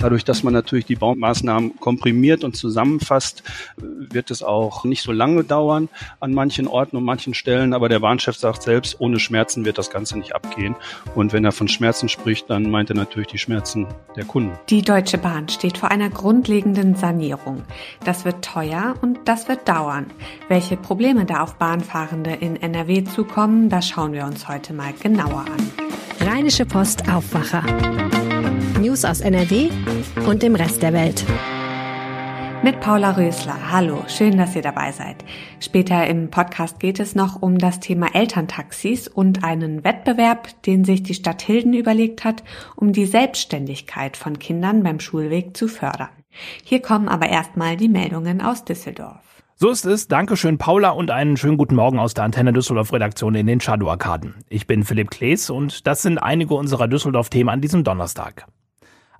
Dadurch, dass man natürlich die Baumaßnahmen komprimiert und zusammenfasst, wird es auch nicht so lange dauern an manchen Orten und manchen Stellen. Aber der Bahnchef sagt selbst, ohne Schmerzen wird das Ganze nicht abgehen. Und wenn er von Schmerzen spricht, dann meint er natürlich die Schmerzen der Kunden. Die Deutsche Bahn steht vor einer grundlegenden Sanierung. Das wird teuer und das wird dauern. Welche Probleme da auf Bahnfahrende in NRW zukommen, das schauen wir uns heute mal genauer an. Rheinische Post Aufwacher. News aus NRW und dem Rest der Welt. Mit Paula Rösler. Hallo, schön, dass ihr dabei seid. Später im Podcast geht es noch um das Thema Elterntaxis und einen Wettbewerb, den sich die Stadt Hilden überlegt hat, um die Selbstständigkeit von Kindern beim Schulweg zu fördern. Hier kommen aber erstmal die Meldungen aus Düsseldorf. So ist es. Dankeschön, Paula, und einen schönen guten Morgen aus der Antenne Düsseldorf Redaktion in den Shadow-Arkaden. Ich bin Philipp Klees und das sind einige unserer Düsseldorf-Themen an diesem Donnerstag.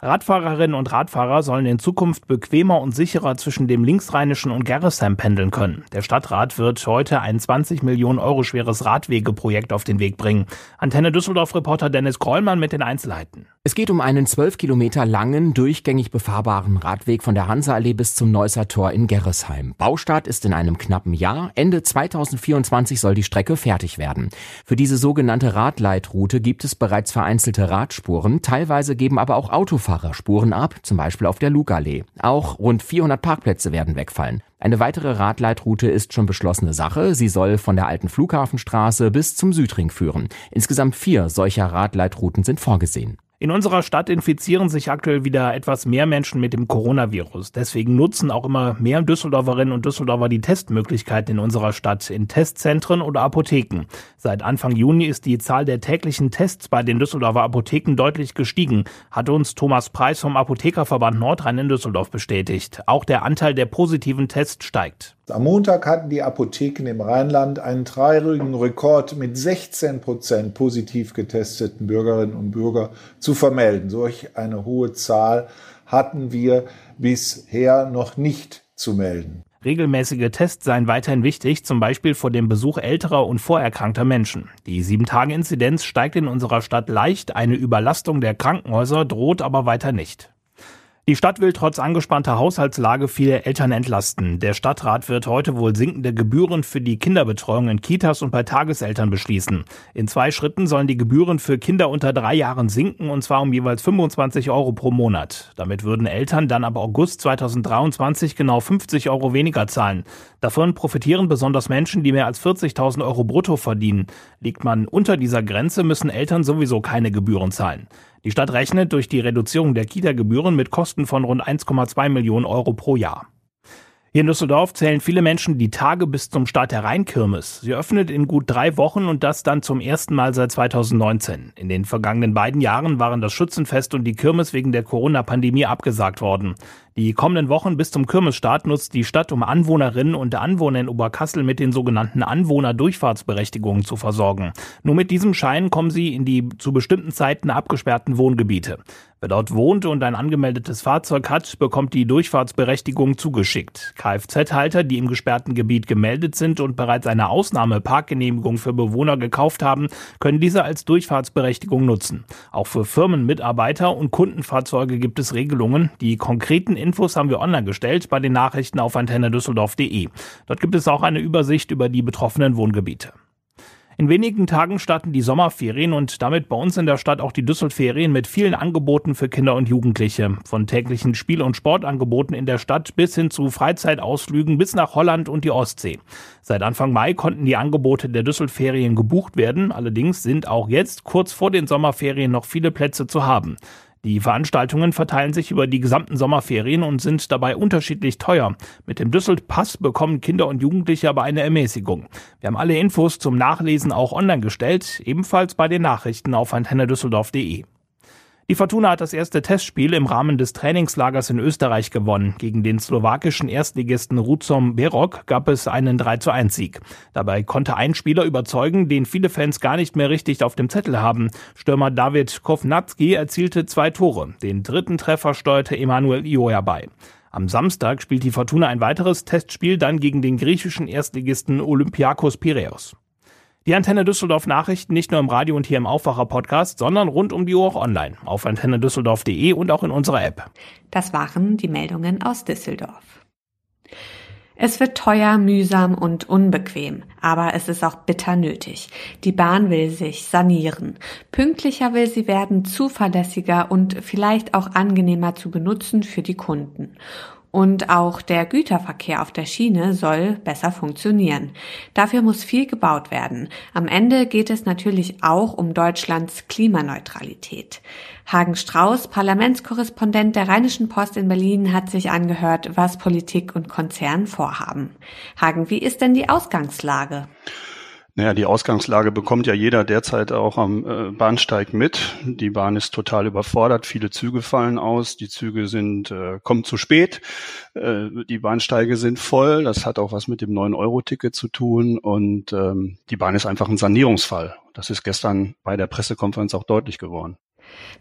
Radfahrerinnen und Radfahrer sollen in Zukunft bequemer und sicherer zwischen dem linksrheinischen und Gerresheim pendeln können. Der Stadtrat wird heute ein 20 Millionen Euro schweres Radwegeprojekt auf den Weg bringen. Antenne Düsseldorf-Reporter Dennis Krollmann mit den Einzelheiten. Es geht um einen 12 Kilometer langen, durchgängig befahrbaren Radweg von der Hanseallee bis zum Neusser Tor in Gerresheim. Baustart ist in einem knappen Jahr. Ende 2024 soll die Strecke fertig werden. Für diese sogenannte Radleitroute gibt es bereits vereinzelte Radspuren. Teilweise geben aber auch Autofahrer Autofahrer Spuren ab, zum Beispiel auf der Lugallee. Auch rund 400 Parkplätze werden wegfallen. Eine weitere Radleitroute ist schon beschlossene Sache. Sie soll von der alten Flughafenstraße bis zum Südring führen. Insgesamt vier solcher Radleitrouten sind vorgesehen. In unserer Stadt infizieren sich aktuell wieder etwas mehr Menschen mit dem Coronavirus. Deswegen nutzen auch immer mehr Düsseldorferinnen und Düsseldorfer die Testmöglichkeiten in unserer Stadt in Testzentren oder Apotheken. Seit Anfang Juni ist die Zahl der täglichen Tests bei den Düsseldorfer Apotheken deutlich gestiegen, hat uns Thomas Preis vom Apothekerverband Nordrhein in Düsseldorf bestätigt. Auch der Anteil der positiven Tests steigt. Am Montag hatten die Apotheken im Rheinland einen dreijährigen Rekord mit 16 Prozent positiv getesteten Bürgerinnen und Bürger zu vermelden. Solch eine hohe Zahl hatten wir bisher noch nicht zu melden. Regelmäßige Tests seien weiterhin wichtig, zum Beispiel vor dem Besuch älterer und vorerkrankter Menschen. Die 7-Tage-Inzidenz steigt in unserer Stadt leicht, eine Überlastung der Krankenhäuser droht aber weiter nicht. Die Stadt will trotz angespannter Haushaltslage viele Eltern entlasten. Der Stadtrat wird heute wohl sinkende Gebühren für die Kinderbetreuung in Kitas und bei Tageseltern beschließen. In zwei Schritten sollen die Gebühren für Kinder unter drei Jahren sinken, und zwar um jeweils 25 Euro pro Monat. Damit würden Eltern dann ab August 2023 genau 50 Euro weniger zahlen. Davon profitieren besonders Menschen, die mehr als 40.000 Euro brutto verdienen. Liegt man unter dieser Grenze, müssen Eltern sowieso keine Gebühren zahlen. Die Stadt rechnet durch die Reduzierung der Kita-Gebühren mit Kosten von rund 1,2 Millionen Euro pro Jahr. Hier in Düsseldorf zählen viele Menschen die Tage bis zum Start der Rheinkirmes. Sie öffnet in gut drei Wochen und das dann zum ersten Mal seit 2019. In den vergangenen beiden Jahren waren das Schützenfest und die Kirmes wegen der Corona-Pandemie abgesagt worden. Die kommenden Wochen bis zum Kirmesstart nutzt die Stadt, um Anwohnerinnen und Anwohner in Oberkassel mit den sogenannten Anwohnerdurchfahrtsberechtigungen zu versorgen. Nur mit diesem Schein kommen sie in die zu bestimmten Zeiten abgesperrten Wohngebiete. Wer dort wohnt und ein angemeldetes Fahrzeug hat, bekommt die Durchfahrtsberechtigung zugeschickt. Kfz-Halter, die im gesperrten Gebiet gemeldet sind und bereits eine Ausnahmeparkgenehmigung für Bewohner gekauft haben, können diese als Durchfahrtsberechtigung nutzen. Auch für Firmen, Mitarbeiter und Kundenfahrzeuge gibt es Regelungen. Die konkreten Infos haben wir online gestellt bei den Nachrichten auf antennedüsseldorf.de. Dort gibt es auch eine Übersicht über die betroffenen Wohngebiete. In wenigen Tagen starten die Sommerferien und damit bei uns in der Stadt auch die Düsselferien mit vielen Angeboten für Kinder und Jugendliche. Von täglichen Spiel- und Sportangeboten in der Stadt bis hin zu Freizeitausflügen bis nach Holland und die Ostsee. Seit Anfang Mai konnten die Angebote der Düsselferien gebucht werden. Allerdings sind auch jetzt kurz vor den Sommerferien noch viele Plätze zu haben. Die Veranstaltungen verteilen sich über die gesamten Sommerferien und sind dabei unterschiedlich teuer. Mit dem Düsseldpass bekommen Kinder und Jugendliche aber eine Ermäßigung. Wir haben alle Infos zum Nachlesen auch online gestellt, ebenfalls bei den Nachrichten auf antennedüsseldorf.de. Die Fortuna hat das erste Testspiel im Rahmen des Trainingslagers in Österreich gewonnen. Gegen den slowakischen Erstligisten Ruzom Berok gab es einen 3 zu 1 Sieg. Dabei konnte ein Spieler überzeugen, den viele Fans gar nicht mehr richtig auf dem Zettel haben. Stürmer David Kovnatski erzielte zwei Tore. Den dritten Treffer steuerte Emanuel Ioja bei. Am Samstag spielt die Fortuna ein weiteres Testspiel dann gegen den griechischen Erstligisten Olympiakos Piraeus. Die Antenne Düsseldorf Nachrichten nicht nur im Radio und hier im Aufwacher Podcast, sondern rund um die Uhr auch online auf antennedüsseldorf.de und auch in unserer App. Das waren die Meldungen aus Düsseldorf. Es wird teuer, mühsam und unbequem, aber es ist auch bitter nötig. Die Bahn will sich sanieren. Pünktlicher will sie werden, zuverlässiger und vielleicht auch angenehmer zu benutzen für die Kunden. Und auch der Güterverkehr auf der Schiene soll besser funktionieren. Dafür muss viel gebaut werden. Am Ende geht es natürlich auch um Deutschlands Klimaneutralität. Hagen Strauß, Parlamentskorrespondent der Rheinischen Post in Berlin, hat sich angehört, was Politik und Konzern vorhaben. Hagen, wie ist denn die Ausgangslage? Naja, die Ausgangslage bekommt ja jeder derzeit auch am äh, Bahnsteig mit. Die Bahn ist total überfordert, viele Züge fallen aus, die Züge sind äh, kommen zu spät, äh, die Bahnsteige sind voll. Das hat auch was mit dem 9-Euro-Ticket zu tun und ähm, die Bahn ist einfach ein Sanierungsfall. Das ist gestern bei der Pressekonferenz auch deutlich geworden.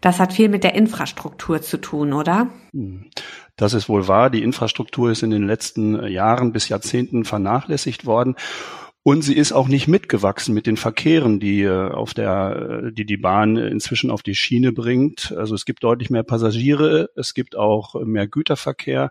Das hat viel mit der Infrastruktur zu tun, oder? Hm. Das ist wohl wahr. Die Infrastruktur ist in den letzten Jahren bis Jahrzehnten vernachlässigt worden. Und sie ist auch nicht mitgewachsen mit den Verkehren, die äh, auf der, äh, die die Bahn inzwischen auf die Schiene bringt. Also es gibt deutlich mehr Passagiere, es gibt auch mehr Güterverkehr,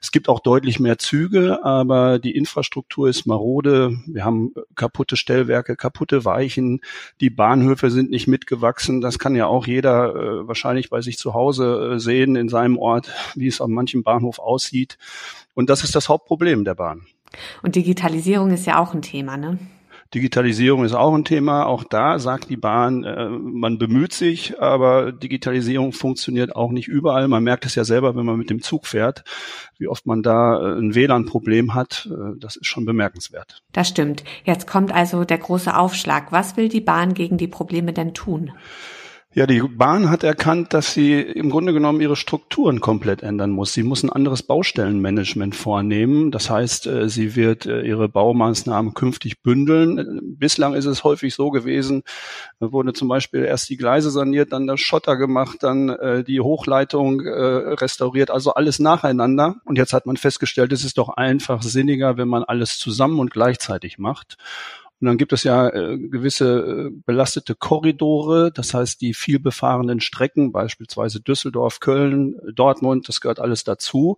es gibt auch deutlich mehr Züge, aber die Infrastruktur ist marode. Wir haben kaputte Stellwerke, kaputte Weichen, die Bahnhöfe sind nicht mitgewachsen. Das kann ja auch jeder äh, wahrscheinlich bei sich zu Hause sehen in seinem Ort, wie es an manchem Bahnhof aussieht. Und das ist das Hauptproblem der Bahn. Und Digitalisierung ist ja auch ein Thema, ne? Digitalisierung ist auch ein Thema. Auch da sagt die Bahn, äh, man bemüht sich, aber Digitalisierung funktioniert auch nicht überall. Man merkt es ja selber, wenn man mit dem Zug fährt, wie oft man da äh, ein WLAN-Problem hat. Äh, das ist schon bemerkenswert. Das stimmt. Jetzt kommt also der große Aufschlag. Was will die Bahn gegen die Probleme denn tun? Ja, die Bahn hat erkannt, dass sie im Grunde genommen ihre Strukturen komplett ändern muss. Sie muss ein anderes Baustellenmanagement vornehmen. Das heißt, äh, sie wird äh, ihre Baumaßnahmen künftig bündeln. Bislang ist es häufig so gewesen, wurde zum Beispiel erst die Gleise saniert, dann der Schotter gemacht, dann äh, die Hochleitung restauriert, also alles nacheinander. Und jetzt hat man festgestellt, es ist doch einfach sinniger, wenn man alles zusammen und gleichzeitig macht. Und dann gibt es ja äh, gewisse äh, belastete Korridore, das heißt die viel befahrenen Strecken, beispielsweise Düsseldorf, Köln, Dortmund, das gehört alles dazu.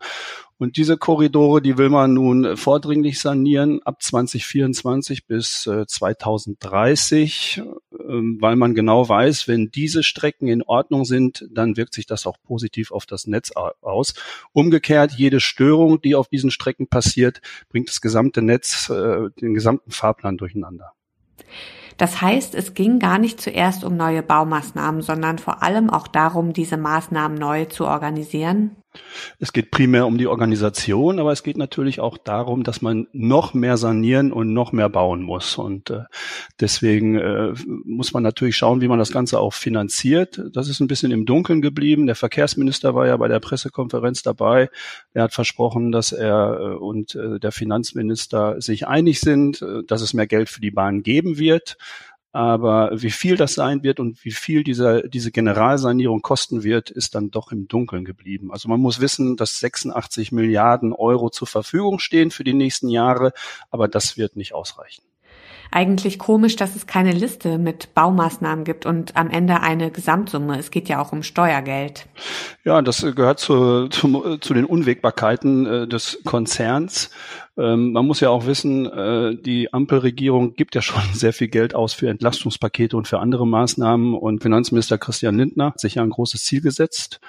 Und diese Korridore, die will man nun vordringlich sanieren ab 2024 bis äh, 2030, äh, weil man genau weiß, wenn diese Strecken in Ordnung sind, dann wirkt sich das auch positiv auf das Netz aus. Umgekehrt, jede Störung, die auf diesen Strecken passiert, bringt das gesamte Netz, äh, den gesamten Fahrplan durcheinander. Das heißt, es ging gar nicht zuerst um neue Baumaßnahmen, sondern vor allem auch darum, diese Maßnahmen neu zu organisieren? Es geht primär um die Organisation, aber es geht natürlich auch darum, dass man noch mehr sanieren und noch mehr bauen muss. Und äh, deswegen äh, muss man natürlich schauen, wie man das Ganze auch finanziert. Das ist ein bisschen im Dunkeln geblieben. Der Verkehrsminister war ja bei der Pressekonferenz dabei. Er hat versprochen, dass er äh, und äh, der Finanzminister sich einig sind, äh, dass es mehr Geld für die Bahn geben wird. Aber wie viel das sein wird und wie viel dieser, diese Generalsanierung kosten wird, ist dann doch im Dunkeln geblieben. Also man muss wissen, dass 86 Milliarden Euro zur Verfügung stehen für die nächsten Jahre, aber das wird nicht ausreichen eigentlich komisch, dass es keine Liste mit Baumaßnahmen gibt und am Ende eine Gesamtsumme. Es geht ja auch um Steuergeld. Ja, das gehört zu, zu, zu den Unwägbarkeiten äh, des Konzerns. Ähm, man muss ja auch wissen, äh, die Ampelregierung gibt ja schon sehr viel Geld aus für Entlastungspakete und für andere Maßnahmen. Und Finanzminister Christian Lindner hat sich ja ein großes Ziel gesetzt.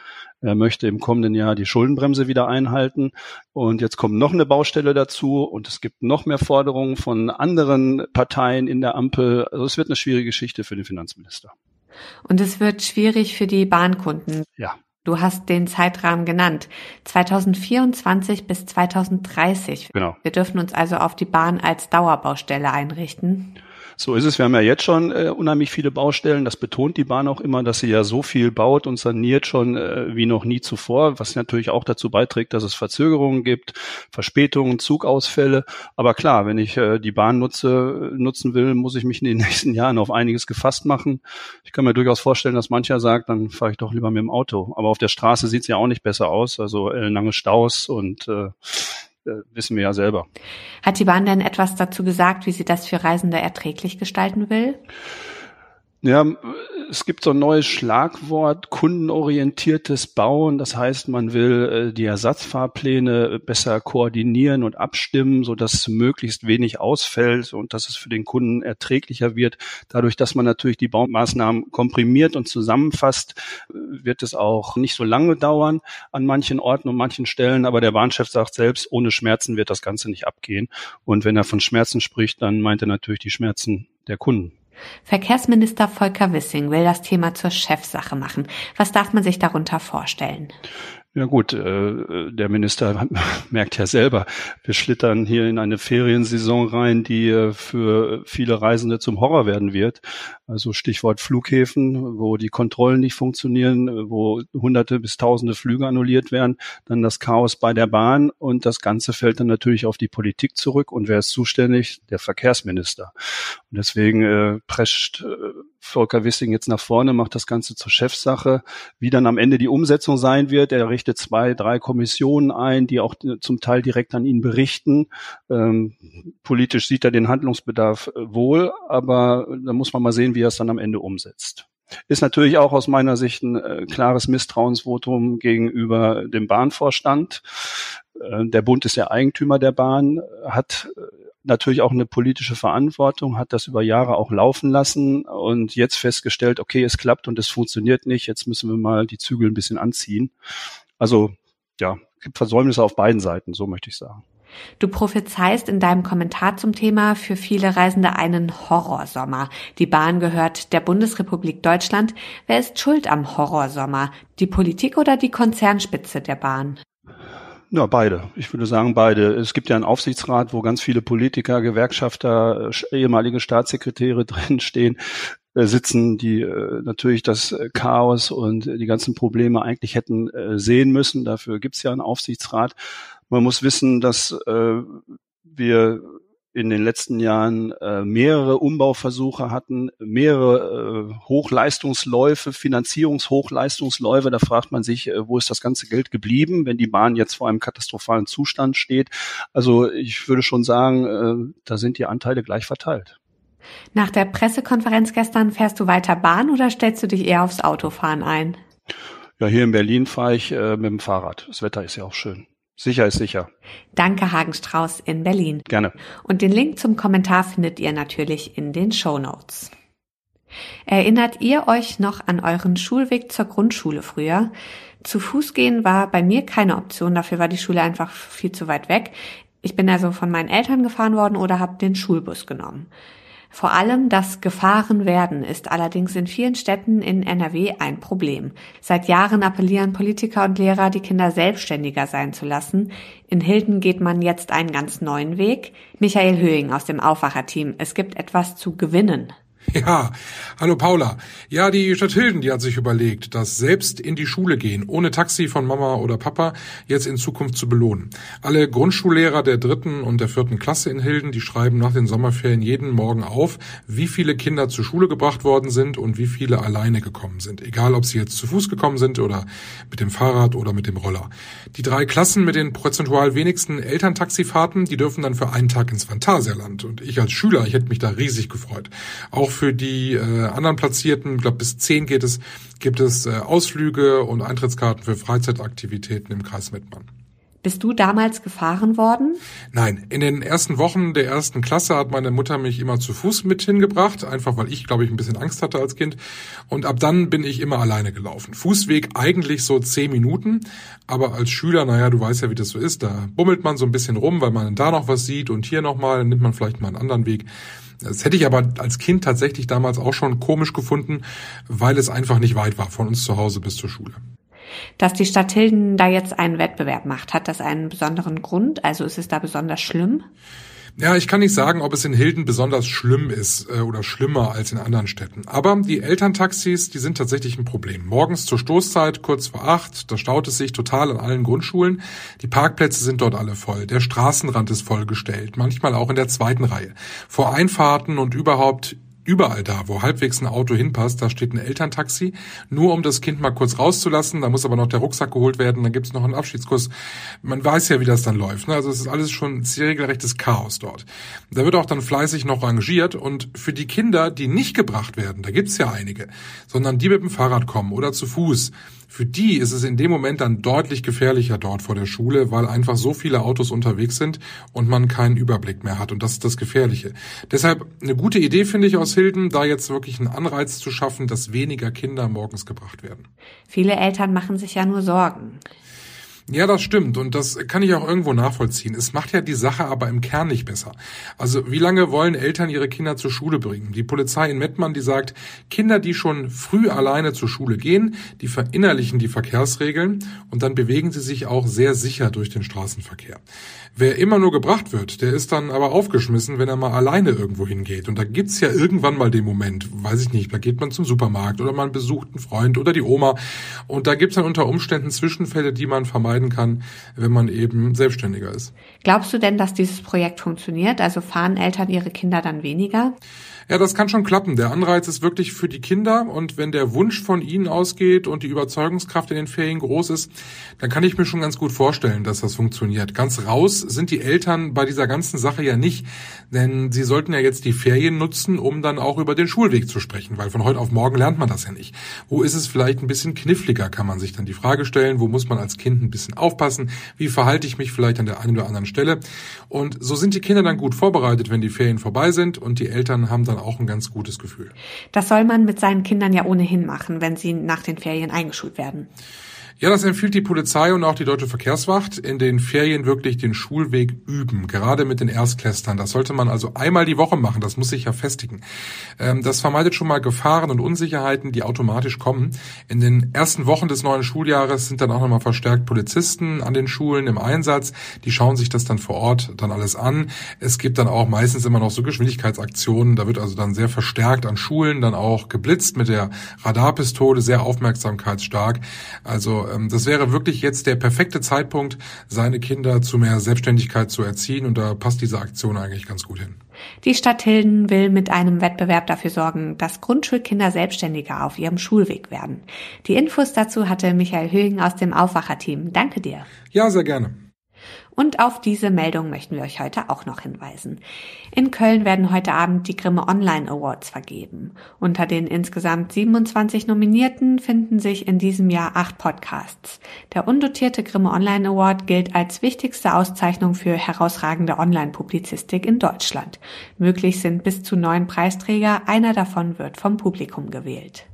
Er möchte im kommenden Jahr die Schuldenbremse wieder einhalten. Und jetzt kommt noch eine Baustelle dazu und es gibt noch mehr Forderungen von anderen Parteien in der Ampel. Also es wird eine schwierige Geschichte für den Finanzminister. Und es wird schwierig für die Bahnkunden. Ja. Du hast den Zeitrahmen genannt. 2024 bis 2030. Genau. Wir dürfen uns also auf die Bahn als Dauerbaustelle einrichten. So ist es. Wir haben ja jetzt schon äh, unheimlich viele Baustellen. Das betont die Bahn auch immer, dass sie ja so viel baut und saniert schon äh, wie noch nie zuvor, was natürlich auch dazu beiträgt, dass es Verzögerungen gibt, Verspätungen, Zugausfälle. Aber klar, wenn ich äh, die Bahn nutze, nutzen will, muss ich mich in den nächsten Jahren auf einiges gefasst machen. Ich kann mir durchaus vorstellen, dass mancher sagt, dann fahre ich doch lieber mit dem Auto. Aber auf der Straße sieht es ja auch nicht besser aus. Also äh, lange Staus und äh, wissen wir ja selber. Hat die Bahn denn etwas dazu gesagt, wie sie das für Reisende erträglich gestalten will? Ja, es gibt so ein neues Schlagwort, kundenorientiertes Bauen. Das heißt, man will äh, die Ersatzfahrpläne besser koordinieren und abstimmen, so dass möglichst wenig ausfällt und dass es für den Kunden erträglicher wird. Dadurch, dass man natürlich die Baumaßnahmen komprimiert und zusammenfasst, wird es auch nicht so lange dauern an manchen Orten und manchen Stellen. Aber der Bahnchef sagt selbst, ohne Schmerzen wird das Ganze nicht abgehen. Und wenn er von Schmerzen spricht, dann meint er natürlich die Schmerzen der Kunden. Verkehrsminister Volker Wissing will das Thema zur Chefsache machen. Was darf man sich darunter vorstellen? Ja gut, äh, der Minister merkt ja selber, wir schlittern hier in eine Feriensaison rein, die äh, für viele Reisende zum Horror werden wird. Also Stichwort Flughäfen, wo die Kontrollen nicht funktionieren, wo hunderte bis tausende Flüge annulliert werden, dann das Chaos bei der Bahn und das Ganze fällt dann natürlich auf die Politik zurück. Und wer ist zuständig? Der Verkehrsminister. Und deswegen äh, prescht äh, Volker Wissing jetzt nach vorne, macht das Ganze zur Chefsache. Wie dann am Ende die Umsetzung sein wird, er richtet zwei, drei Kommissionen ein, die auch zum Teil direkt an ihn berichten. Ähm, politisch sieht er den Handlungsbedarf äh, wohl, aber da muss man mal sehen, wie er es dann am Ende umsetzt. Ist natürlich auch aus meiner Sicht ein äh, klares Misstrauensvotum gegenüber dem Bahnvorstand. Äh, der Bund ist ja Eigentümer der Bahn, hat äh, natürlich auch eine politische Verantwortung, hat das über Jahre auch laufen lassen und jetzt festgestellt, okay, es klappt und es funktioniert nicht, jetzt müssen wir mal die Zügel ein bisschen anziehen. Also ja, es gibt Versäumnisse auf beiden Seiten, so möchte ich sagen. Du prophezeist in deinem Kommentar zum Thema für viele Reisende einen Horrorsommer. Die Bahn gehört der Bundesrepublik Deutschland. Wer ist schuld am Horrorsommer? Die Politik oder die Konzernspitze der Bahn? Ja, beide. Ich würde sagen beide. Es gibt ja einen Aufsichtsrat, wo ganz viele Politiker, Gewerkschafter, ehemalige Staatssekretäre drinstehen äh, sitzen, die äh, natürlich das äh, Chaos und die ganzen Probleme eigentlich hätten sehen müssen. Dafür gibt's ja einen Aufsichtsrat. Man muss wissen, dass wir in den letzten Jahren äh, mehrere Umbauversuche hatten, mehrere äh, Hochleistungsläufe, Finanzierungshochleistungsläufe. Da fragt man sich, äh, wo ist das ganze Geld geblieben, wenn die Bahn jetzt vor einem katastrophalen Zustand steht. Also ich würde schon sagen, äh, da sind die Anteile gleich verteilt. Nach der Pressekonferenz gestern fährst du weiter Bahn oder stellst du dich eher aufs Autofahren ein? Ja, hier in Berlin fahre ich äh, mit dem Fahrrad. Das Wetter ist ja auch schön. Sicher ist sicher. Danke, Hagenstrauß in Berlin. Gerne. Und den Link zum Kommentar findet ihr natürlich in den Show Notes. Erinnert ihr euch noch an euren Schulweg zur Grundschule früher? Zu Fuß gehen war bei mir keine Option, dafür war die Schule einfach viel zu weit weg. Ich bin also von meinen Eltern gefahren worden oder habe den Schulbus genommen. Vor allem das Gefahrenwerden ist allerdings in vielen Städten in NRW ein Problem. Seit Jahren appellieren Politiker und Lehrer, die Kinder selbstständiger sein zu lassen. In Hilden geht man jetzt einen ganz neuen Weg. Michael Höhing aus dem Aufwacherteam. Es gibt etwas zu gewinnen. Ja, hallo Paula. Ja, die Stadt Hilden, die hat sich überlegt, das selbst in die Schule gehen, ohne Taxi von Mama oder Papa, jetzt in Zukunft zu belohnen. Alle Grundschullehrer der dritten und der vierten Klasse in Hilden, die schreiben nach den Sommerferien jeden Morgen auf, wie viele Kinder zur Schule gebracht worden sind und wie viele alleine gekommen sind. Egal, ob sie jetzt zu Fuß gekommen sind oder mit dem Fahrrad oder mit dem Roller. Die drei Klassen mit den prozentual wenigsten Elterntaxifahrten, die dürfen dann für einen Tag ins Phantasialand. Und ich als Schüler, ich hätte mich da riesig gefreut. Auch für die äh, anderen Platzierten, ich glaube bis zehn geht es, gibt es äh, Ausflüge und Eintrittskarten für Freizeitaktivitäten im Kreis Mettmann. Bist du damals gefahren worden? Nein, in den ersten Wochen der ersten Klasse hat meine Mutter mich immer zu Fuß mit hingebracht, einfach weil ich, glaube ich, ein bisschen Angst hatte als Kind. Und ab dann bin ich immer alleine gelaufen. Fußweg eigentlich so zehn Minuten, aber als Schüler, naja, du weißt ja, wie das so ist, da bummelt man so ein bisschen rum, weil man da noch was sieht und hier nochmal, nimmt man vielleicht mal einen anderen Weg. Das hätte ich aber als Kind tatsächlich damals auch schon komisch gefunden, weil es einfach nicht weit war von uns zu Hause bis zur Schule. Dass die Stadt Hilden da jetzt einen Wettbewerb macht, hat das einen besonderen Grund? Also ist es da besonders schlimm? Ja, ich kann nicht sagen, ob es in Hilden besonders schlimm ist äh, oder schlimmer als in anderen Städten. Aber die Elterntaxis, die sind tatsächlich ein Problem. Morgens zur Stoßzeit, kurz vor acht, da staut es sich total an allen Grundschulen. Die Parkplätze sind dort alle voll. Der Straßenrand ist vollgestellt, manchmal auch in der zweiten Reihe. Vor Einfahrten und überhaupt Überall da, wo halbwegs ein Auto hinpasst, da steht ein Elterntaxi, nur um das Kind mal kurz rauszulassen. Da muss aber noch der Rucksack geholt werden, dann gibt's noch einen Abschiedskuss. Man weiß ja, wie das dann läuft. Ne? Also es ist alles schon regelrechtes Chaos dort. Da wird auch dann fleißig noch rangiert und für die Kinder, die nicht gebracht werden, da gibt's ja einige, sondern die mit dem Fahrrad kommen oder zu Fuß, für die ist es in dem Moment dann deutlich gefährlicher dort vor der Schule, weil einfach so viele Autos unterwegs sind und man keinen Überblick mehr hat. Und das ist das Gefährliche. Deshalb eine gute Idee finde ich aus Hilden, da jetzt wirklich einen Anreiz zu schaffen, dass weniger Kinder morgens gebracht werden. Viele Eltern machen sich ja nur Sorgen. Ja, das stimmt und das kann ich auch irgendwo nachvollziehen. Es macht ja die Sache aber im Kern nicht besser. Also wie lange wollen Eltern ihre Kinder zur Schule bringen? Die Polizei in Mettmann, die sagt, Kinder, die schon früh alleine zur Schule gehen, die verinnerlichen die Verkehrsregeln und dann bewegen sie sich auch sehr sicher durch den Straßenverkehr. Wer immer nur gebracht wird, der ist dann aber aufgeschmissen, wenn er mal alleine irgendwo hingeht. Und da gibt's ja irgendwann mal den Moment, weiß ich nicht, da geht man zum Supermarkt oder man besucht einen Freund oder die Oma. Und da gibt's dann unter Umständen Zwischenfälle, die man vermeiden kann, wenn man eben selbstständiger ist. Glaubst du denn, dass dieses Projekt funktioniert? Also fahren Eltern ihre Kinder dann weniger? Ja, das kann schon klappen. Der Anreiz ist wirklich für die Kinder und wenn der Wunsch von ihnen ausgeht und die Überzeugungskraft in den Ferien groß ist, dann kann ich mir schon ganz gut vorstellen, dass das funktioniert. Ganz raus sind die Eltern bei dieser ganzen Sache ja nicht, denn sie sollten ja jetzt die Ferien nutzen, um dann auch über den Schulweg zu sprechen, weil von heute auf morgen lernt man das ja nicht. Wo ist es vielleicht ein bisschen kniffliger, kann man sich dann die Frage stellen, wo muss man als Kind ein bisschen aufpassen, wie verhalte ich mich vielleicht an der einen oder anderen Stelle. Und so sind die Kinder dann gut vorbereitet, wenn die Ferien vorbei sind und die Eltern haben dann dann auch ein ganz gutes Gefühl. Das soll man mit seinen Kindern ja ohnehin machen, wenn sie nach den Ferien eingeschult werden. Ja, das empfiehlt die Polizei und auch die Deutsche Verkehrswacht, in den Ferien wirklich den Schulweg üben, gerade mit den Erstklässlern. Das sollte man also einmal die Woche machen, das muss sich ja festigen. Ähm, das vermeidet schon mal Gefahren und Unsicherheiten, die automatisch kommen. In den ersten Wochen des neuen Schuljahres sind dann auch nochmal verstärkt Polizisten an den Schulen im Einsatz. Die schauen sich das dann vor Ort dann alles an. Es gibt dann auch meistens immer noch so Geschwindigkeitsaktionen. Da wird also dann sehr verstärkt an Schulen dann auch geblitzt mit der Radarpistole, sehr aufmerksamkeitsstark. Also ähm, das wäre wirklich jetzt der perfekte Zeitpunkt, seine Kinder zu mehr Selbstständigkeit zu erziehen und da passt diese Aktion eigentlich ganz gut hin. Die Stadt Hilden will mit einem Wettbewerb dafür sorgen, dass Grundschulkinder selbstständiger auf ihrem Schulweg werden. Die Infos dazu hatte Michael Högen aus dem Aufwacherteam. Danke dir. Ja, sehr gerne. Und auf diese Meldung möchten wir euch heute auch noch hinweisen. In Köln werden heute Abend die Grimme Online Awards vergeben. Unter den insgesamt 27 Nominierten finden sich in diesem Jahr acht Podcasts. Der undotierte Grimme Online Award gilt als wichtigste Auszeichnung für herausragende Online-Publizistik in Deutschland. Möglich sind bis zu neun Preisträger, einer davon wird vom Publikum gewählt.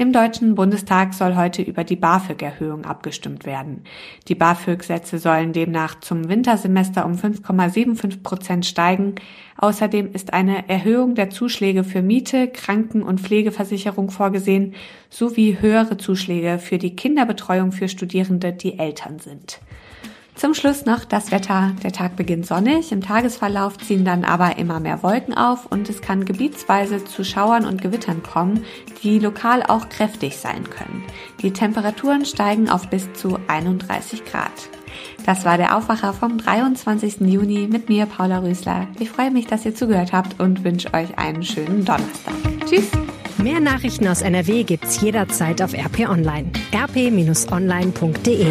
Im Deutschen Bundestag soll heute über die BAföG-Erhöhung abgestimmt werden. Die BAföG-Sätze sollen demnach zum Wintersemester um 5,75 Prozent steigen. Außerdem ist eine Erhöhung der Zuschläge für Miete, Kranken- und Pflegeversicherung vorgesehen, sowie höhere Zuschläge für die Kinderbetreuung für Studierende, die Eltern sind. Zum Schluss noch das Wetter. Der Tag beginnt sonnig, im Tagesverlauf ziehen dann aber immer mehr Wolken auf und es kann gebietsweise zu Schauern und Gewittern kommen, die lokal auch kräftig sein können. Die Temperaturen steigen auf bis zu 31 Grad. Das war der Aufwacher vom 23. Juni mit mir, Paula Rösler. Ich freue mich, dass ihr zugehört habt und wünsche euch einen schönen Donnerstag. Tschüss! Mehr Nachrichten aus NRW gibt's jederzeit auf RP Online. rp-online.de